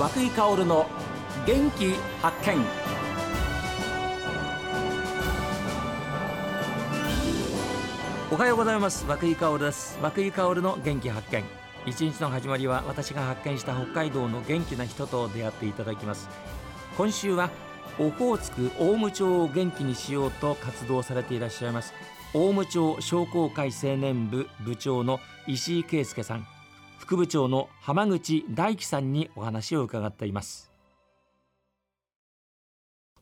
和久井薫の元気発見。おはようございます。和久井薫です。和久井薫の元気発見。一日の始まりは私が発見した北海道の元気な人と出会っていただきます。今週はオホーツク大武町を元気にしようと活動されていらっしゃいます。大武町商工会青年部部長の石井圭介さん。副部長の浜口大樹さんにお話を伺っています。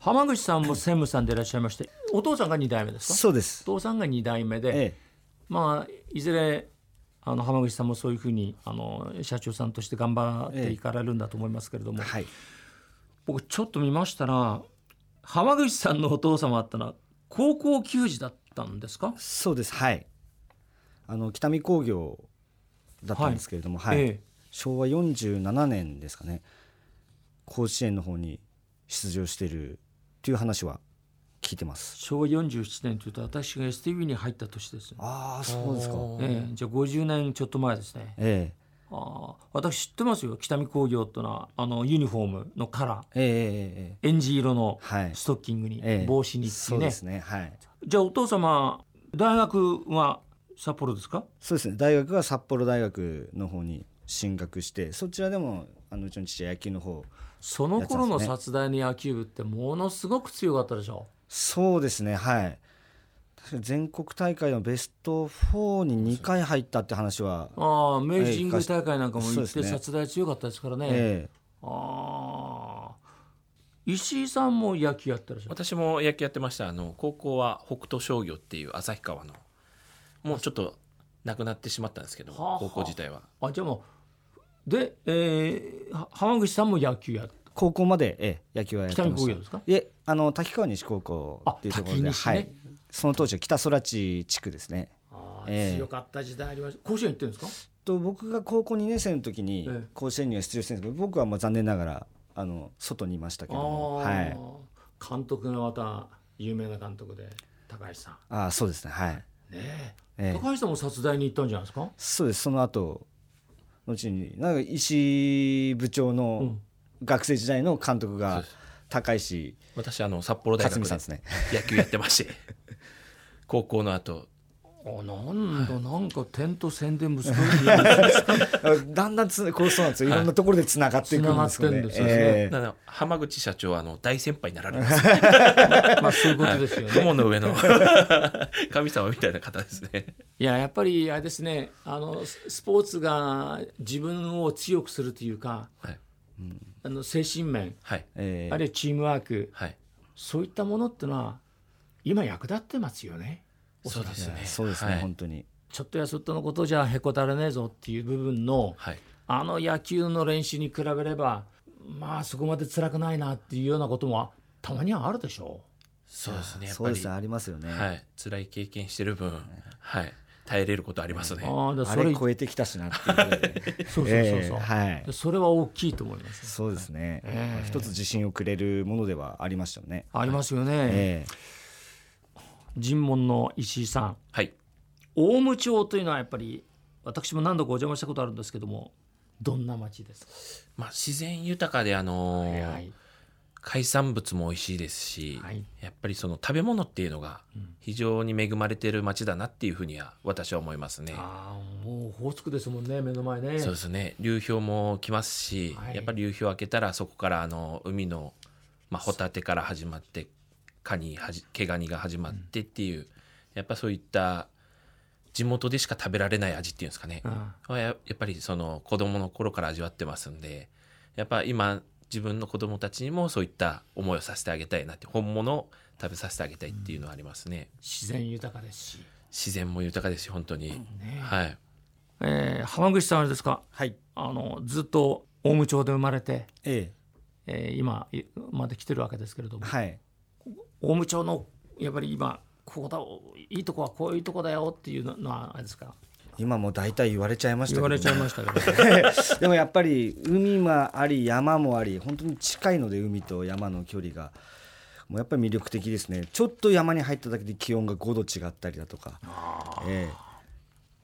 浜口さんも専務さんでいらっしゃいましてお父さんが2代目ですか？そうです。お父さんが2代目で、ええ。まあいずれあの浜口さんもそういうふうにあの社長さんとして頑張っていかれるんだと思いますけれども、はい。僕ちょっと見ましたら浜口さんのお父様ってのは高校球児だったんですか？そうです。はい。あの北見工業だったんですけれども、はい。ええ。昭和47年ですかね。甲子園の方に出場しているっていう話は聞いてます。昭和47年というと私が STV に入った年です、ああそうですか。ええ。じゃあ50年ちょっと前ですね。えああ私知ってますよ。北見工業ってのはあのユニフォームのカラー。ええええええ。エンジ色のはい。ストッキングに、ええ。帽子にっていうね。そうですね。はい。じゃあお父様大学は札幌ですか？そうですね。大学は札幌大学の方に進学してそちらでもあのうちの父は野球の方その頃の殺大の野球部ってものすごく強かったでしょ？そうですね。はい。全国大会のベスト4に2回入ったって話は、ああ明治神宮大会なんかも行って殺大強かったですからね、えああ石井さんも野球やってらっしゃる？私も野球やってました。あの高校は北斗商業っていう旭川のもうちょっとなくなってしまったんですけどはあはあ。高校自体は。あじゃあもうで、えー、は浜口さんも野球やってえ高校まで、ええ野球はやってました。北見工業ですか？いえあの滝川西高校っていうところで、ね。はい、その当時は北空地地区ですね。ああええ。強かった時代ありました。甲子園行ってるんですか？と僕が高校2年生の時にええ。甲子園には出場してるんですけど僕はまあ残念ながらあの外にいましたけども。はい。監督がまた有名な監督で高橋さん。ああそうですね。はい。ねええ。え高橋さんも殺大に行ったんじゃないですか？そうです。その後後になんか石井部長うのん。学生時代の監督が高石私あの札幌大克学で野球やってまして。高校の後あなんだなんか点と線で結びにやる だんだんつこうそうなんですよ。い。ろんなところでつながっていくんですよね。つながってんですよね。ええ。なので浜口社長はあの大先輩になられます まあそういうことですよね。雲の上の神様みたいな方ですね。いややっぱりあれですね。あのススポーツが自分を強くするというかはい。あの精神面はい。ええ。あるいはチームワークはい。そういったものってのは今役立ってますよね。そうですね。そうですね、はい。本当に。ちょっとやそっとのことじゃへこたれねえぞっていう部分のはい。あの野球の練習に比べればまあそこまで辛くないなっていうようなこともたまにはあるでしょそうですねやっぱり。そうですねありますよね、はい。辛い経験してる分はい。耐えれることありますね。ああだそれあれ超えてきたしなっていう そうそうそうそう、ええはい。それは大きいと思います。そうですね、ええ。一つ自信をくれるものではありましたよね。ありますよね。え尋問の石井さん。はい。大武町というのはやっぱり私も何度かお邪魔したことあるんですけどもどんな町ですか、まあ自然豊かであのーはいはい。海産物も美味しいですし、はい。やっぱりその食べ物っていうのがうん。非常に恵まれてる町だなっていうふうには私は思いますね。ああもうオホーツクですもんね目の前ね。そうですね。流氷も来ますし、はい。やっぱり流氷開けたらそこからあの海の、まあ、ホタテから始まってカニはじ毛ガニが始まってっていう、やっぱそういった地元でしか食べられない味っていうんですかね、あはややっぱりその子供の頃から味わってますんでやっぱ今自分の子供たちにもそういった思いをさせてあげたいなって本物を食べさせてあげたいっていうのはありますね、自然豊かですし、自然も豊かですし本当に、ね。はい。えー浜口さんあれですか？はい。あのずっと大武町で生まれて、ええ。ー今いまで来てるわけですけれども、えはい大武町のやっぱり今ここだいいとこはこういうとこだよっていうのはあれですか？今もう大体言われちゃいましたけど言われちゃいましたけど、でもやっぱり海もあり山もあり本当に近いので海と山の距離が。もうやっぱり魅力的ですね。ちょっと山に入っただけで気温が5度違ったりだとか。ええ。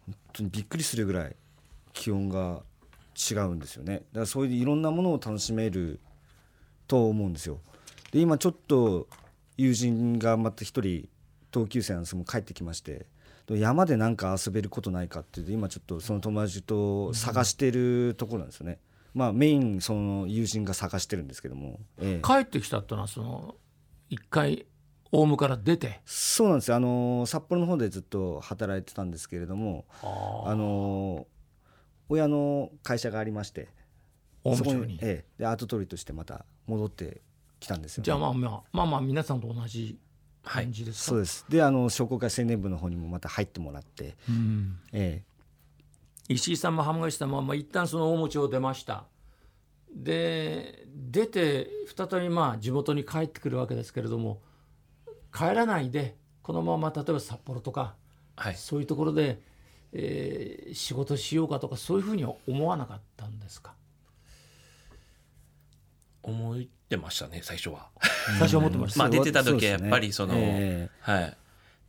本当にびっくりするぐらい気温が違うんですよね。だからそういういろんなものを楽しめると思うんですよ。で今ちょっと友人がまた一人同級生なんです。帰ってきまして。山でなんか遊べることないかって今ちょっとその友達と探してるところなんですよね、まあメインその友人が探してるんですけども、ええ。帰ってきたってのはその一回オウムから出て？そうなんですよ。あの札幌の方でずっと働いてたんですけれどもあの親の会社がありまして。オウム町に、ええ、で後取りとしてまた戻ってきたんですよ、ね、じゃあまあまあまあまあ皆さんと同じはい感じですか、そうです。であの商工会青年部の方にもまた入ってもらって、うん。え石井さんも浜口さんも、まあ、一旦その大餅を出ました。で出て再びまあ地元に帰ってくるわけですけれども帰らないでこのまま例えば札幌とかはい。そういうところで、えー仕事しようかとかそういうふうには思わなかったんですか？思ってましたね最初は。最初は思ってました、まあ出てた時はやっぱりそのえはい。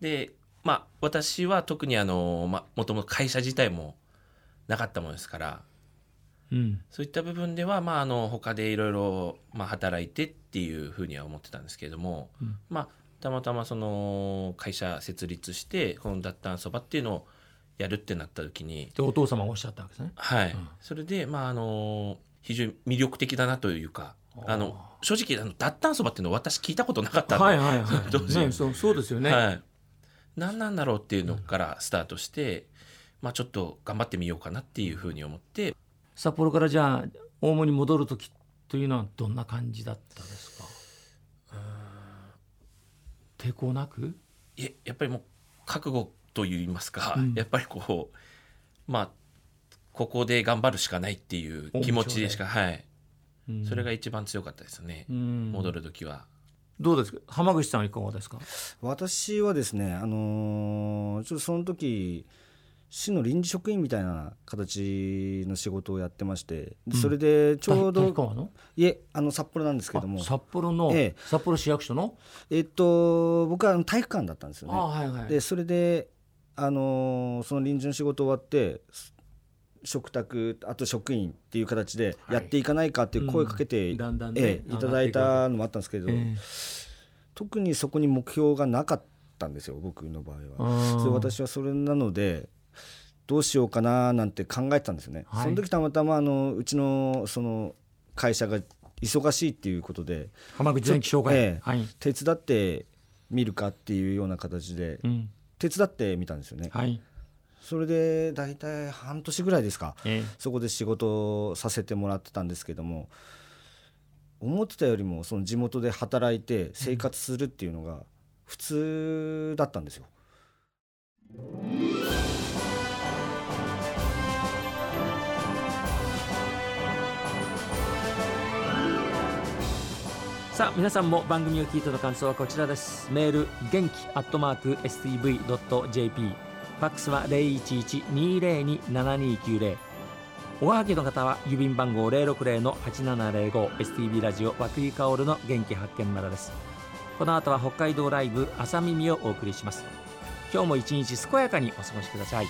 でまあ私は特にあのまあもともと会社自体もなかったものですから。うん。そういった部分ではまああの他でいろいろまあ働いてっていうふうには思ってたんですけれども、うん。まあたまたまその会社設立してこの脱炭そばっていうのをやるってなった時に。でお父様がおっしゃったわけですね。はい、うん。それでまああの非常に魅力的だなというかあの正直あの脱炭そばっていうのを私聞いたことなかったんで、はいはいはい。当時ね、そうそうですよね、はい、何なんだろうっていうのからスタートして、まあ、ちょっと頑張ってみようかなっていうふうに思って。札幌からじゃあ大門に戻る時というのはどんな感じだったですか？抵抗なく？いえやっぱりもう覚悟といいますか、うん。やっぱりこうまあここで頑張るしかないっていう気持ちでしかはい、うんそれが一番強かったですね、うん。戻る時は。どうですか？浜口さんはいかがですか？私はですねあのーちょっとその時市の臨時職員みたいな形の仕事をやってましてでそれでちょうど、大川の？いえあの札幌なんですけども。あ札幌の、ええ。札幌市役所の、えっと僕は体育館だったんですよね。あはいはい。でそれで、あのーその臨時の仕事終わって食卓あと職員っていう形でやっていかないかっていう声かけて、うん。だんだんねええいただいたのもあったんですけど、え特にそこに目標がなかったんですよ僕の場合えは。それ私はそれなのでどうしようかななんて考えてたんですよね。はい。その時たまたまあのうちのその会社が忙しいっていうことで浜口電気障害、ええはい、手伝ってみるかっていうような形でうん。手伝ってみたんですよね。はいそれで大体半年ぐらいですか。ええ。そこで仕事をさせてもらってたんですけども思ってたよりもその地元で働いて生活するっていうのが普通だったんですよ。さあ皆さんも番組を聞いての感想はこちらです。メール元気アットマーク STV.jp ファックスは011-202-7290おはがきの方は郵便番号 060-8705STV ラジオ和久井薫の元気発見までです。この後は北海道ライブ朝耳をお送りします。今日も一日健やかにお過ごしください。